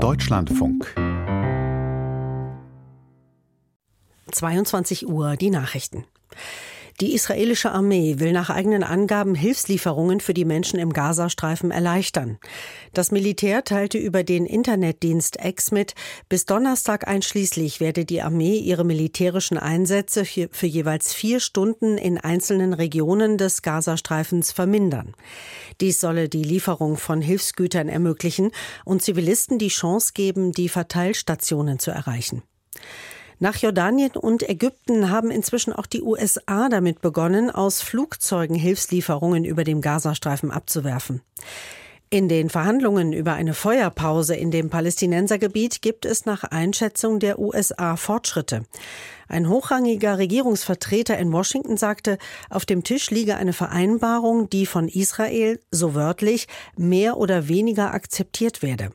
Deutschlandfunk 22 Uhr die Nachrichten. Die israelische Armee will nach eigenen Angaben Hilfslieferungen für die Menschen im Gazastreifen erleichtern. Das Militär teilte über den Internetdienst X mit, bis Donnerstag einschließlich werde die Armee ihre militärischen Einsätze für jeweils vier Stunden in einzelnen Regionen des Gazastreifens vermindern. Dies solle die Lieferung von Hilfsgütern ermöglichen und Zivilisten die Chance geben, die Verteilstationen zu erreichen. Nach Jordanien und Ägypten haben inzwischen auch die USA damit begonnen, aus Flugzeugen Hilfslieferungen über dem Gazastreifen abzuwerfen. In den Verhandlungen über eine Feuerpause in dem Palästinensergebiet gibt es nach Einschätzung der USA Fortschritte. Ein hochrangiger Regierungsvertreter in Washington sagte, auf dem Tisch liege eine Vereinbarung, die von Israel, so wörtlich, mehr oder weniger akzeptiert werde.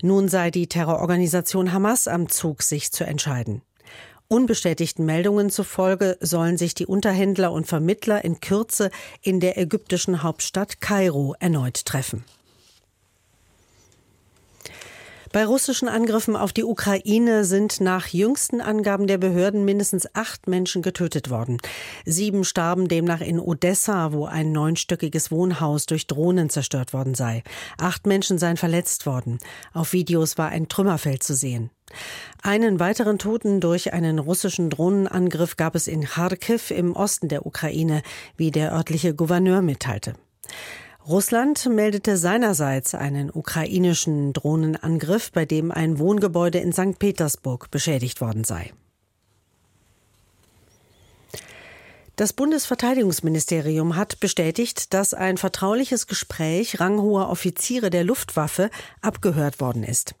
Nun sei die Terrororganisation Hamas am Zug, sich zu entscheiden. Unbestätigten Meldungen zufolge sollen sich die Unterhändler und Vermittler in Kürze in der ägyptischen Hauptstadt Kairo erneut treffen. Bei russischen Angriffen auf die Ukraine sind nach jüngsten Angaben der Behörden mindestens acht Menschen getötet worden. Sieben starben demnach in Odessa, wo ein neunstöckiges Wohnhaus durch Drohnen zerstört worden sei. Acht Menschen seien verletzt worden. Auf Videos war ein Trümmerfeld zu sehen. Einen weiteren Toten durch einen russischen Drohnenangriff gab es in Kharkiv im Osten der Ukraine, wie der örtliche Gouverneur mitteilte. Russland meldete seinerseits einen ukrainischen Drohnenangriff, bei dem ein Wohngebäude in St. Petersburg beschädigt worden sei. Das Bundesverteidigungsministerium hat bestätigt, dass ein vertrauliches Gespräch ranghoher Offiziere der Luftwaffe abgehört worden ist.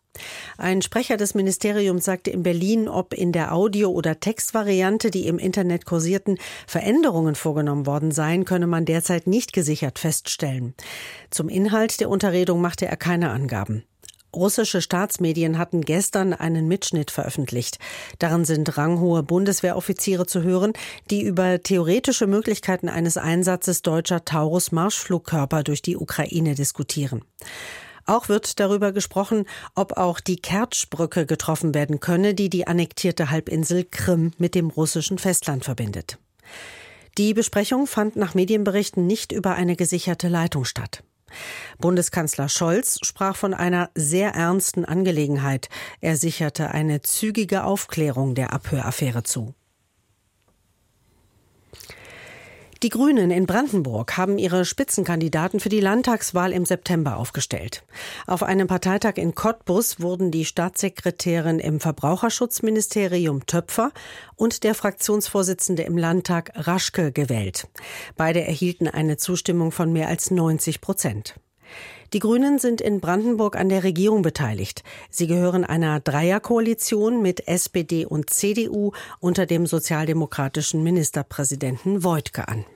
Ein Sprecher des Ministeriums sagte in Berlin, ob in der Audio- oder Textvariante, die im Internet kursierten, Veränderungen vorgenommen worden seien, könne man derzeit nicht gesichert feststellen. Zum Inhalt der Unterredung machte er keine Angaben. Russische Staatsmedien hatten gestern einen Mitschnitt veröffentlicht. Darin sind ranghohe Bundeswehroffiziere zu hören, die über theoretische Möglichkeiten eines Einsatzes deutscher Taurus-Marschflugkörper durch die Ukraine diskutieren. Auch wird darüber gesprochen, ob auch die Kertschbrücke getroffen werden könne, die die annektierte Halbinsel Krim mit dem russischen Festland verbindet. Die Besprechung fand nach Medienberichten nicht über eine gesicherte Leitung statt. Bundeskanzler Scholz sprach von einer sehr ernsten Angelegenheit. Er sicherte eine zügige Aufklärung der Abhöraffäre zu. Die Grünen in Brandenburg haben ihre Spitzenkandidaten für die Landtagswahl im September aufgestellt. Auf einem Parteitag in Cottbus wurden die Staatssekretärin im Verbraucherschutzministerium Töpfer und der Fraktionsvorsitzende im Landtag Raschke gewählt. Beide erhielten eine Zustimmung von mehr als 90 Prozent. Die Grünen sind in Brandenburg an der Regierung beteiligt. Sie gehören einer Dreierkoalition mit SPD und CDU unter dem sozialdemokratischen Ministerpräsidenten Voigtke an.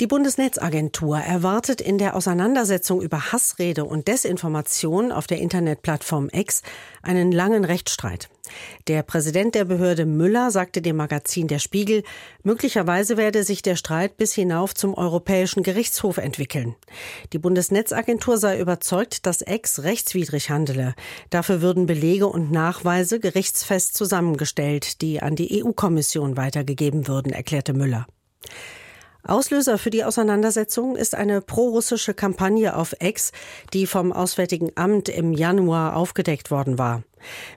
Die Bundesnetzagentur erwartet in der Auseinandersetzung über Hassrede und Desinformation auf der Internetplattform X einen langen Rechtsstreit. Der Präsident der Behörde Müller sagte dem Magazin Der Spiegel, möglicherweise werde sich der Streit bis hinauf zum Europäischen Gerichtshof entwickeln. Die Bundesnetzagentur sei überzeugt, dass X rechtswidrig handele. Dafür würden Belege und Nachweise gerichtsfest zusammengestellt, die an die EU-Kommission weitergegeben würden, erklärte Müller. Auslöser für die Auseinandersetzung ist eine prorussische Kampagne auf Ex, die vom Auswärtigen Amt im Januar aufgedeckt worden war.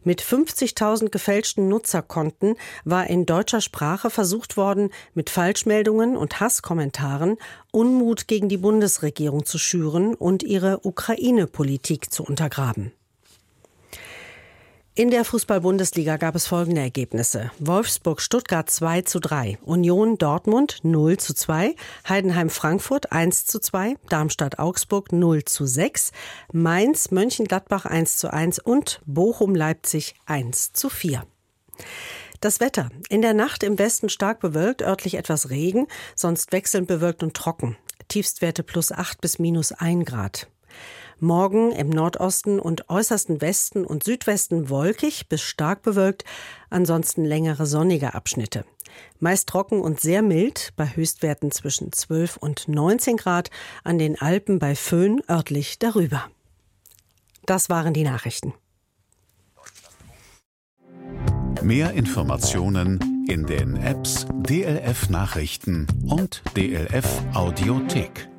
Mit 50.000 gefälschten Nutzerkonten war in deutscher Sprache versucht worden, mit Falschmeldungen und Hasskommentaren Unmut gegen die Bundesregierung zu schüren und ihre Ukraine-Politik zu untergraben. In der Fußball-Bundesliga gab es folgende Ergebnisse. Wolfsburg-Stuttgart 2 zu 3, Union Dortmund 0 zu 2, Heidenheim-Frankfurt 1 zu 2, Darmstadt-Augsburg 0 zu 6, Mainz-Mönchengladbach 1 zu 1 und Bochum-Leipzig 1 zu 4. Das Wetter. In der Nacht im Westen stark bewölkt, örtlich etwas Regen, sonst wechselnd bewölkt und trocken. Tiefstwerte plus 8 bis minus 1 Grad. Morgen im Nordosten und äußersten Westen und Südwesten wolkig bis stark bewölkt, ansonsten längere sonnige Abschnitte. Meist trocken und sehr mild, bei Höchstwerten zwischen 12 und 19 Grad, an den Alpen bei Föhn örtlich darüber. Das waren die Nachrichten. Mehr Informationen in den Apps DLF Nachrichten und DLF Audiothek.